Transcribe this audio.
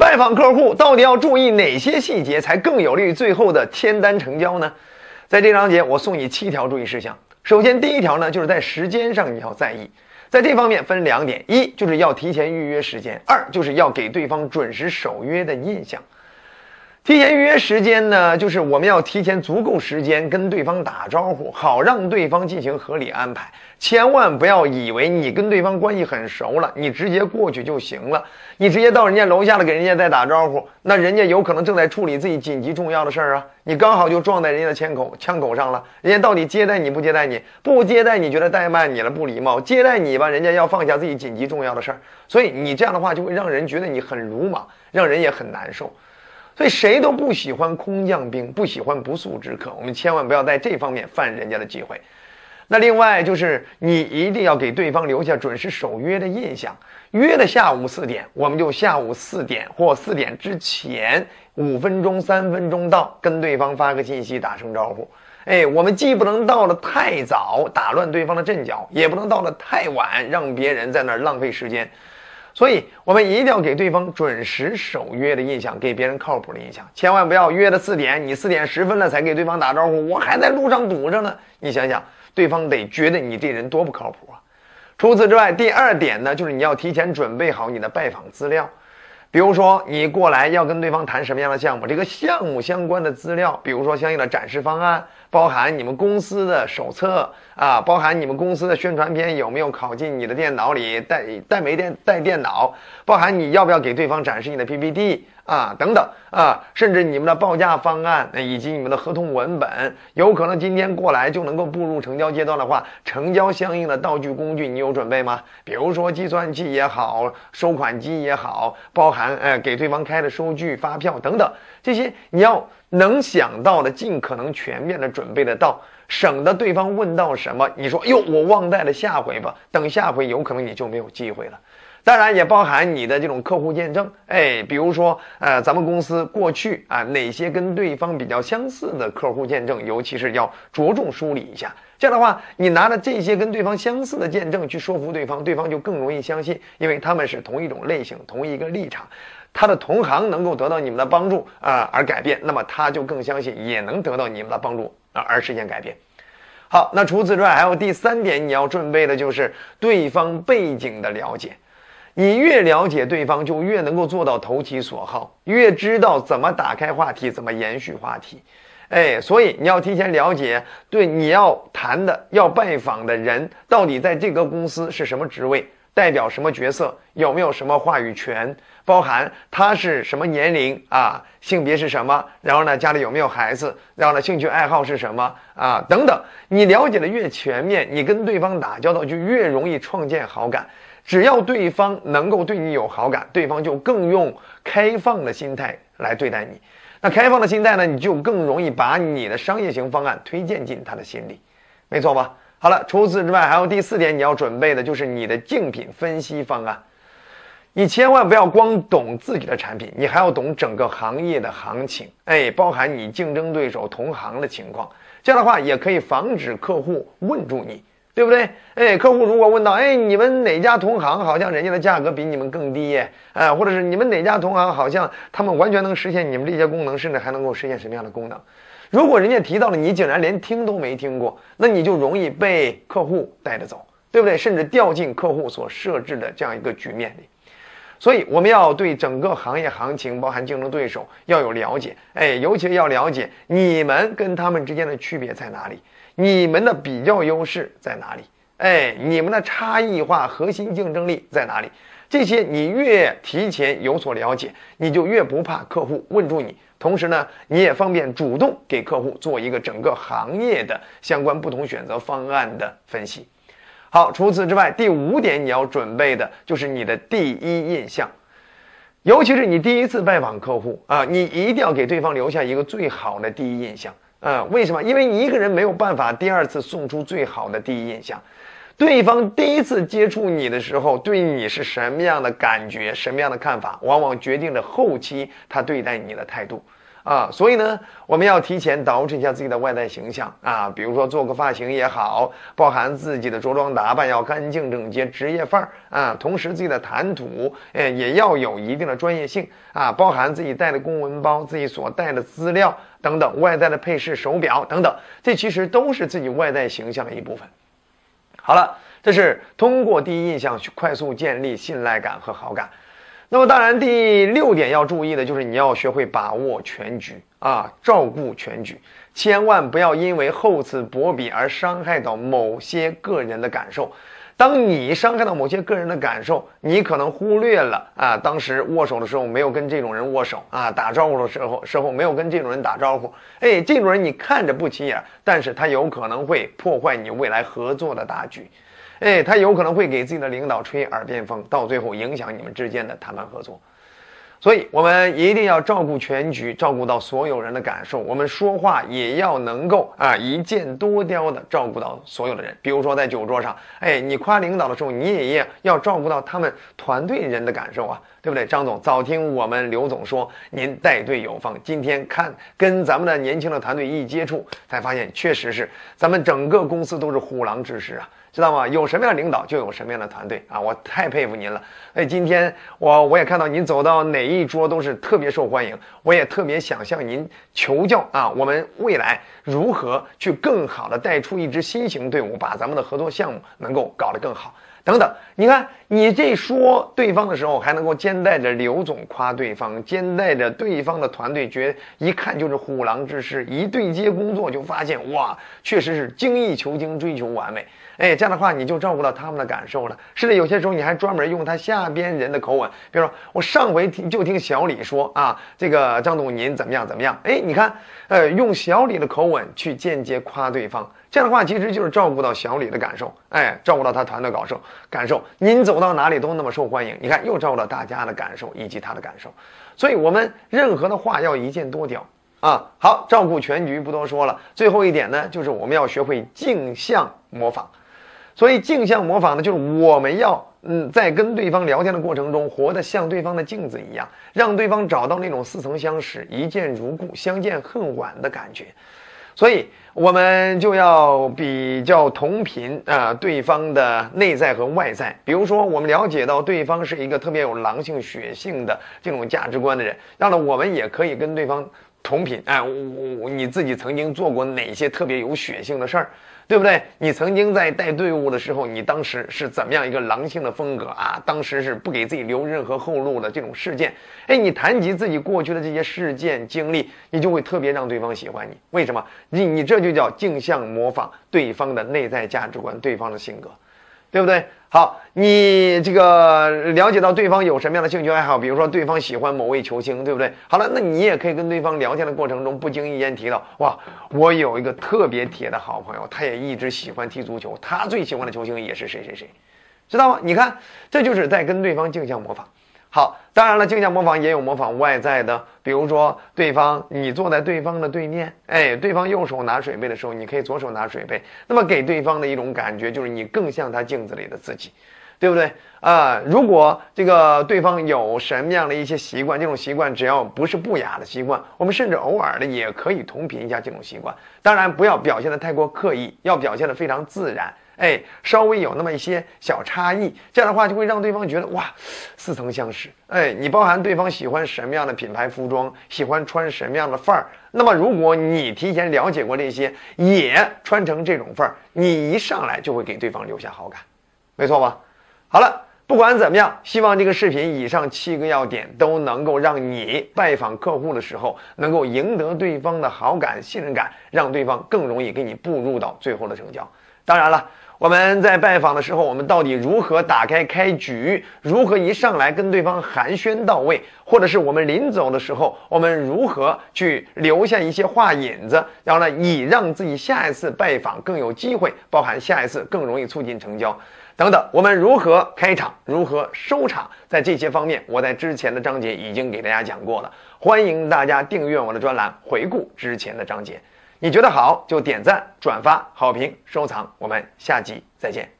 拜访客户到底要注意哪些细节，才更有利于最后的签单成交呢？在这章节，我送你七条注意事项。首先，第一条呢，就是在时间上你要在意，在这方面分两点：一就是要提前预约时间，二就是要给对方准时守约的印象。提前预约时间呢，就是我们要提前足够时间跟对方打招呼，好让对方进行合理安排。千万不要以为你跟对方关系很熟了，你直接过去就行了。你直接到人家楼下了，给人家再打招呼，那人家有可能正在处理自己紧急重要的事儿啊，你刚好就撞在人家的枪口枪口上了。人家到底接待你不接待你？不接待你觉得怠慢你了，不礼貌；接待你吧，人家要放下自己紧急重要的事儿。所以你这样的话就会让人觉得你很鲁莽，让人也很难受。所以谁都不喜欢空降兵，不喜欢不速之客。我们千万不要在这方面犯人家的忌讳。那另外就是你一定要给对方留下准时守约的印象。约的下午四点，我们就下午四点或四点之前五分钟、三分钟到，跟对方发个信息，打声招呼。哎，我们既不能到了太早打乱对方的阵脚，也不能到了太晚让别人在那儿浪费时间。所以，我们一定要给对方准时守约的印象，给别人靠谱的印象。千万不要约了四点，你四点十分了才给对方打招呼，我还在路上堵着呢。你想想，对方得觉得你这人多不靠谱啊！除此之外，第二点呢，就是你要提前准备好你的拜访资料。比如说，你过来要跟对方谈什么样的项目，这个项目相关的资料，比如说相应的展示方案，包含你们公司的手册啊，包含你们公司的宣传片有没有拷进你的电脑里，带带没电带电脑，包含你要不要给对方展示你的 PPT。啊，等等啊，甚至你们的报价方案以及你们的合同文本，有可能今天过来就能够步入成交阶段的话，成交相应的道具工具你有准备吗？比如说计算器也好，收款机也好，包含呃给对方开的收据、发票等等，这些你要能想到的，尽可能全面的准备得到，省得对方问到什么，你说哟我忘带了，下回吧，等下回有可能你就没有机会了。当然也包含你的这种客户见证，哎，比如说，呃，咱们公司过去啊，哪些跟对方比较相似的客户见证，尤其是要着重梳理一下。这样的话，你拿着这些跟对方相似的见证去说服对方，对方就更容易相信，因为他们是同一种类型、同一个立场，他的同行能够得到你们的帮助啊而改变，那么他就更相信也能得到你们的帮助啊而实现改变。好，那除此之外，还有第三点你要准备的就是对方背景的了解。你越了解对方，就越能够做到投其所好，越知道怎么打开话题，怎么延续话题。哎，所以你要提前了解，对你要谈的、要拜访的人，到底在这个公司是什么职位，代表什么角色，有没有什么话语权，包含他是什么年龄啊，性别是什么，然后呢，家里有没有孩子，然后呢，兴趣爱好是什么啊，等等。你了解的越全面，你跟对方打交道就越容易创建好感。只要对方能够对你有好感，对方就更用开放的心态来对待你。那开放的心态呢，你就更容易把你的商业型方案推荐进他的心里，没错吧？好了，除此之外，还有第四点你要准备的就是你的竞品分析方案。你千万不要光懂自己的产品，你还要懂整个行业的行情，哎，包含你竞争对手、同行的情况。这样的话也可以防止客户问住你。对不对？哎，客户如果问到，哎，你们哪家同行好像人家的价格比你们更低？哎，或者是你们哪家同行好像他们完全能实现你们这些功能，甚至还能够实现什么样的功能？如果人家提到了，你竟然连听都没听过，那你就容易被客户带着走，对不对？甚至掉进客户所设置的这样一个局面里。所以我们要对整个行业行情，包含竞争对手要有了解，哎，尤其要了解你们跟他们之间的区别在哪里。你们的比较优势在哪里？哎，你们的差异化核心竞争力在哪里？这些你越提前有所了解，你就越不怕客户问住你。同时呢，你也方便主动给客户做一个整个行业的相关不同选择方案的分析。好，除此之外，第五点你要准备的就是你的第一印象，尤其是你第一次拜访客户啊，你一定要给对方留下一个最好的第一印象。嗯，为什么？因为一个人没有办法第二次送出最好的第一印象。对方第一次接触你的时候，对你是什么样的感觉、什么样的看法，往往决定着后期他对待你的态度。啊，所以呢，我们要提前捯饬一下自己的外在形象啊，比如说做个发型也好，包含自己的着装打扮要干净整洁、职业范儿啊，同时自己的谈吐，哎，也要有一定的专业性啊，包含自己带的公文包、自己所带的资料等等，外在的配饰、手表等等，这其实都是自己外在形象的一部分。好了，这是通过第一印象去快速建立信赖感和好感。那么当然，第六点要注意的就是你要学会把握全局啊，照顾全局，千万不要因为厚此薄彼而伤害到某些个人的感受。当你伤害到某些个人的感受，你可能忽略了啊，当时握手的时候没有跟这种人握手啊，打招呼的时候时候没有跟这种人打招呼。哎，这种人你看着不起眼，但是他有可能会破坏你未来合作的大局。哎，他有可能会给自己的领导吹耳边风，到最后影响你们之间的谈判合作。所以，我们一定要照顾全局，照顾到所有人的感受。我们说话也要能够啊，一箭多雕的照顾到所有的人。比如说，在酒桌上，哎，你夸领导的时候，你也要照顾到他们团队人的感受啊，对不对？张总，早听我们刘总说您带队有方，今天看跟咱们的年轻的团队一接触，才发现确实是咱们整个公司都是虎狼之师啊。知道吗？有什么样的领导，就有什么样的团队啊！我太佩服您了。哎，今天我我也看到您走到哪一桌都是特别受欢迎，我也特别想向您求教啊！我们未来如何去更好的带出一支新型队伍，把咱们的合作项目能够搞得更好？等等，你看你这说对方的时候，还能够兼带着刘总夸对方，兼带着对方的团队，觉一看就是虎狼之师。一对接工作就发现，哇，确实是精益求精，追求完美。哎，这样的话你就照顾到他们的感受了。甚至有些时候你还专门用他下边人的口吻，比如说我上回听就听小李说啊，这个张总您怎么样怎么样？哎，你看，呃，用小李的口吻去间接夸对方。这样的话，其实就是照顾到小李的感受，哎，照顾到他团队感受，感受您走到哪里都那么受欢迎。你看，又照顾到大家的感受以及他的感受，所以我们任何的话要一箭多雕啊。好，照顾全局不多说了。最后一点呢，就是我们要学会镜像模仿。所以镜像模仿呢，就是我们要嗯，在跟对方聊天的过程中，活得像对方的镜子一样，让对方找到那种似曾相识、一见如故、相见恨晚的感觉。所以，我们就要比较同频啊，对方的内在和外在。比如说，我们了解到对方是一个特别有狼性、血性的这种价值观的人，那么我们也可以跟对方同频。哎，我我你自己曾经做过哪些特别有血性的事儿？对不对？你曾经在带队伍的时候，你当时是怎么样一个狼性的风格啊？当时是不给自己留任何后路的这种事件。哎，你谈及自己过去的这些事件经历，你就会特别让对方喜欢你。为什么？你你这就叫镜像模仿对方的内在价值观，对方的性格。对不对？好，你这个了解到对方有什么样的兴趣爱好，比如说对方喜欢某位球星，对不对？好了，那你也可以跟对方聊天的过程中不经意间提到，哇，我有一个特别铁的好朋友，他也一直喜欢踢足球，他最喜欢的球星也是谁谁谁，知道吗？你看，这就是在跟对方镜像模仿。好，当然了，镜像模仿也有模仿外在的，比如说对方，你坐在对方的对面，哎，对方右手拿水杯的时候，你可以左手拿水杯，那么给对方的一种感觉就是你更像他镜子里的自己，对不对啊？如果这个对方有什么样的一些习惯，这种习惯只要不是不雅的习惯，我们甚至偶尔的也可以同频一下这种习惯，当然不要表现的太过刻意，要表现的非常自然。哎，稍微有那么一些小差异，这样的话就会让对方觉得哇，似曾相识。哎，你包含对方喜欢什么样的品牌服装，喜欢穿什么样的范儿，那么如果你提前了解过这些，也穿成这种范儿，你一上来就会给对方留下好感，没错吧？好了，不管怎么样，希望这个视频以上七个要点都能够让你拜访客户的时候，能够赢得对方的好感、信任感，让对方更容易给你步入到最后的成交。当然了。我们在拜访的时候，我们到底如何打开开局？如何一上来跟对方寒暄到位？或者是我们临走的时候，我们如何去留下一些话引子？然后呢，以让自己下一次拜访更有机会，包含下一次更容易促进成交等等。我们如何开场？如何收场？在这些方面，我在之前的章节已经给大家讲过了。欢迎大家订阅我的专栏，回顾之前的章节。你觉得好就点赞、转发、好评、收藏，我们下集再见。